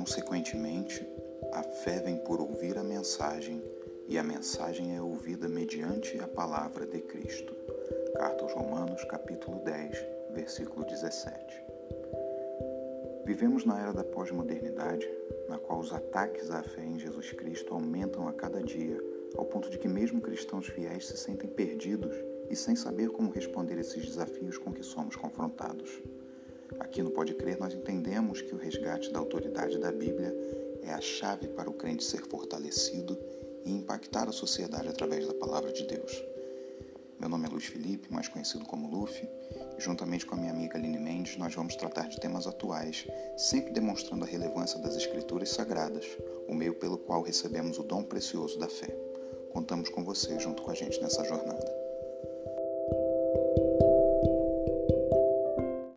Consequentemente, a fé vem por ouvir a mensagem, e a mensagem é ouvida mediante a palavra de Cristo. Carta aos Romanos, capítulo 10, versículo 17. Vivemos na era da pós-modernidade, na qual os ataques à fé em Jesus Cristo aumentam a cada dia, ao ponto de que mesmo cristãos fiéis se sentem perdidos e sem saber como responder esses desafios com que somos confrontados. Aqui no Pode Crer, nós entendemos que resgate da autoridade da Bíblia é a chave para o crente ser fortalecido e impactar a sociedade através da palavra de Deus. Meu nome é Luiz Felipe, mais conhecido como Luffy, e juntamente com a minha amiga Aline Mendes, nós vamos tratar de temas atuais, sempre demonstrando a relevância das Escrituras Sagradas, o meio pelo qual recebemos o dom precioso da fé. Contamos com você junto com a gente nessa jornada.